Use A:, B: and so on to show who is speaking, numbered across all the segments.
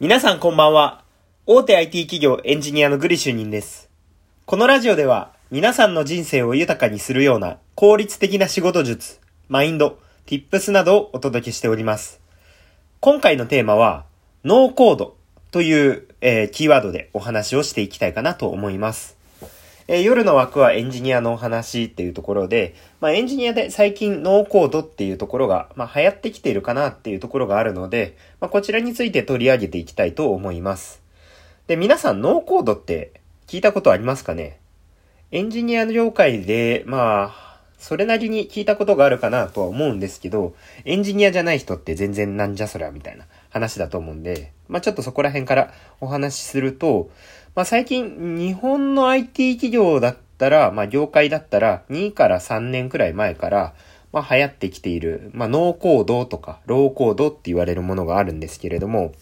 A: 皆さんこんばんは。大手 IT 企業エンジニアのグリ主任です。このラジオでは皆さんの人生を豊かにするような効率的な仕事術、マインド、ティップスなどをお届けしております。今回のテーマは、ノーコードという、えーキーワードでお話をしていきたいかなと思います。え夜の枠はエンジニアのお話っていうところで、まあエンジニアで最近ノーコードっていうところが、まあ流行ってきているかなっていうところがあるので、まあこちらについて取り上げていきたいと思います。で、皆さんノーコードって聞いたことありますかね？エンジニアの業界で、まあ、それなりに聞いたことがあるかなとは思うんですけど、エンジニアじゃない人って全然なんじゃそりゃみたいな話だと思うんで、まあちょっとそこら辺からお話しすると、まあ最近日本の IT 企業だったら、まあ業界だったら2から3年くらい前から、まあ流行ってきている、まあノーコードとかローコードって言われるものがあるんですけれども、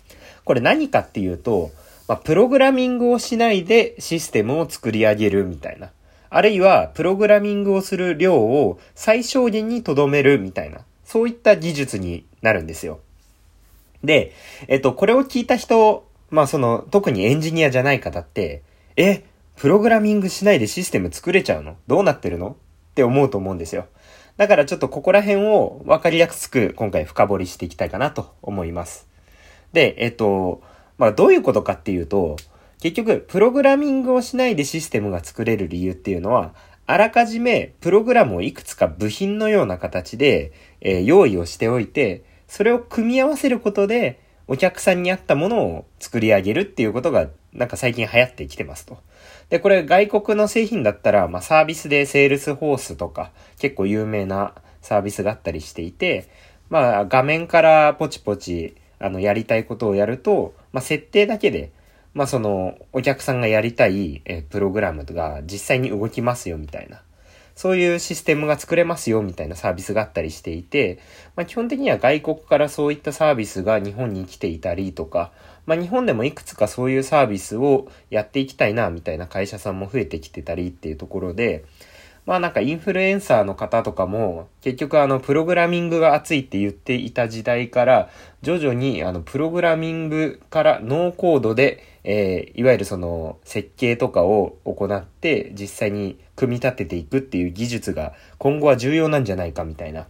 A: これ何かっていうと、まあプログラミングをしないでシステムを作り上げるみたいな。あるいは、プログラミングをする量を最小限に留めるみたいな、そういった技術になるんですよ。で、えっと、これを聞いた人、まあその、特にエンジニアじゃない方って、え、プログラミングしないでシステム作れちゃうの？どうなってるの？って思うと思うんですよ。だからちょっとここら辺を分かりやすく今回深掘りしていきたいかなと思います。で、えっと、まあどういうことかっていうと、結局、プログラミングをしないでシステムが作れる理由っていうのは、あらかじめプログラムをいくつか部品のような形で、えー用意をしておいて、それを組み合わせることで、お客さんに合ったものを作り上げるっていうことが、なんか最近流行ってきてますと。で、これ外国の製品だったら、まあサービスでセールスフォースとか、結構有名なサービスがあったりしていて、まあ画面からポチポチ、あの、やりたいことをやると、まあ設定だけで、まあその、お客さんがやりたい、えプログラムが実際に動きますよみたいな。そういうシステムが作れますよみたいなサービスがあったりしていて、まあ基本的には外国からそういったサービスが日本に来ていたりとか、まあ日本でもいくつかそういうサービスをやっていきたいなみたいな会社さんも増えてきてたりっていうところで、まあなんかインフルエンサーの方とかも結局あのプログラミングが熱いって言っていた時代から徐々にあのプログラミングからノーコードで、えーいわゆるその設計とかを行って実際に組み立てていくっていう技術が今後は重要なんじゃないかみたいな。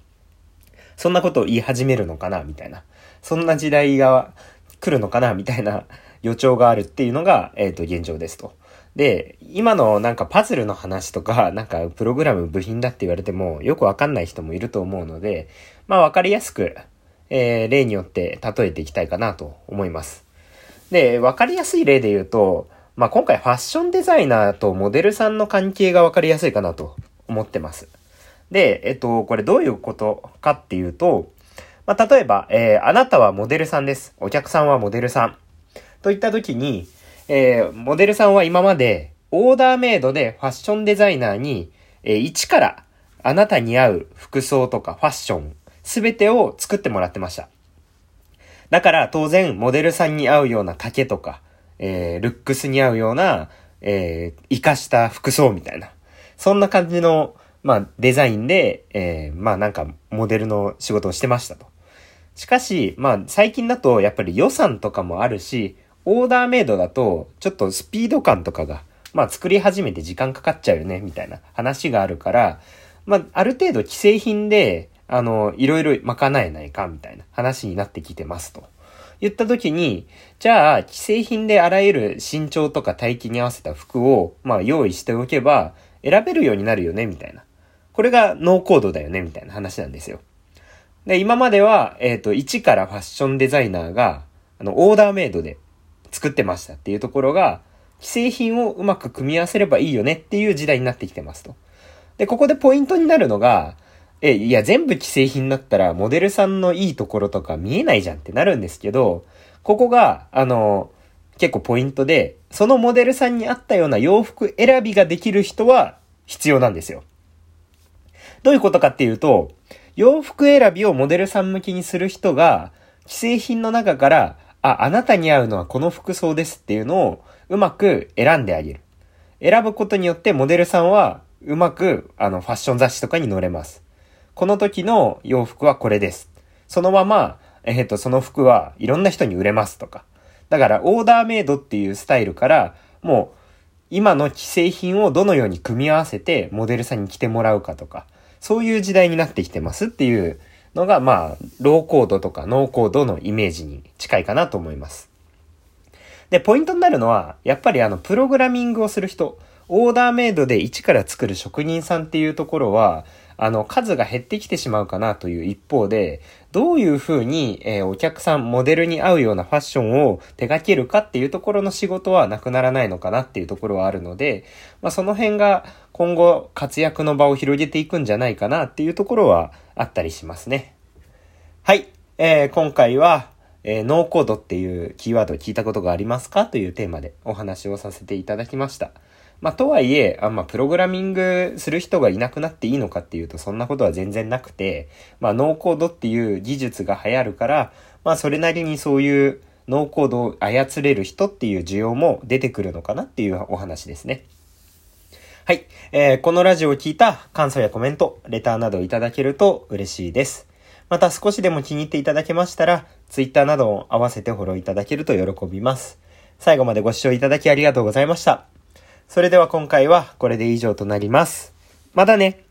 A: そんなことを言い始めるのかなみたいな。そんな時代が来るのかなみたいな予兆があるっていうのが、えっ、と、現状ですと。で、今のなんかパズルの話とか、なんかプログラム部品だって言われてもよくわかんない人もいると思うので、まあわかりやすく、えー例によって例えていきたいかなと思います。で、わかりやすい例で言うと、まあ今回ファッションデザイナーとモデルさんの関係がわかりやすいかなと思ってます。で、えっと、これどういうことかっていうと、まあ、例えば、えーあなたはモデルさんです。お客さんはモデルさん。といった時に、えーモデルさんは今までオーダーメイドでファッションデザイナーに、えー一からあなたに合う服装とかファッション、すべてを作ってもらってました。だから当然、モデルさんに合うような丈とか、えールックスに合うような、えー活かした服装みたいな。そんな感じの、まあ、デザインで、えーまあなんか、モデルの仕事をしてましたと。しかし、まあ、最近だと、やっぱり予算とかもあるし、オーダーメイドだと、ちょっとスピード感とかが、まあ、作り始めて時間かかっちゃうよね、みたいな話があるから、まあ、ある程度既製品で、あの、いろいろ賄えないか、みたいな話になってきてますと。言った時に、じゃあ、既製品であらゆる身長とか体型に合わせた服を、まあ、用意しておけば、選べるようになるよね、みたいな。これがノーコードだよね、みたいな話なんですよ。で、今までは、えっ、と、一からファッションデザイナーが、あの、オーダーメイドで作ってましたっていうところが、既製品をうまく組み合わせればいいよねっていう時代になってきてますと。で、ここでポイントになるのが、え、いや、全部既製品だったら、モデルさんのいいところとか見えないじゃんってなるんですけど、ここが、あの、結構ポイントで、そのモデルさんに合ったような洋服選びができる人は必要なんですよ。どういうことかっていうと、洋服選びをモデルさん向きにする人が、既製品の中から、あ、あなたに合うのはこの服装ですっていうのをうまく選んであげる。選ぶことによってモデルさんはうまくあのファッション雑誌とかに載れます。この時の洋服はこれです。そのまま、えっ、と、その服はいろんな人に売れますとか。だからオーダーメイドっていうスタイルから、もう今の既製品をどのように組み合わせてモデルさんに着てもらうかとか、そういう時代になってきてますっていうのが、まあ、ローコードとかノーコードのイメージに近いかなと思います。で、ポイントになるのは、やっぱりあの、プログラミングをする人、オーダーメイドで一から作る職人さんっていうところは、あの、数が減ってきてしまうかなという一方で、どういうふうに、えー、お客さん、モデルに合うようなファッションを手掛けるかっていうところの仕事はなくならないのかなっていうところはあるので、まあ、その辺が今後活躍の場を広げていくんじゃないかなっていうところはあったりしますね。はい。えー、今回は、えー、ノーコードっていうキーワードを聞いたことがありますかというテーマでお話をさせていただきました。まあ、とはいえ、あんま、プログラミングする人がいなくなっていいのかっていうと、そんなことは全然なくて、まあ、ノーコードっていう技術が流行るから、まあ、それなりにそういうノーコードを操れる人っていう需要も出てくるのかなっていうお話ですね。はい。えー、このラジオを聞いた感想やコメント、レターなどいただけると嬉しいです。また少しでも気に入っていただけましたら、Twitter などを合わせてフォローいただけると喜びます。最後までご視聴いただきありがとうございました。それでは今回はこれで以上となります。またね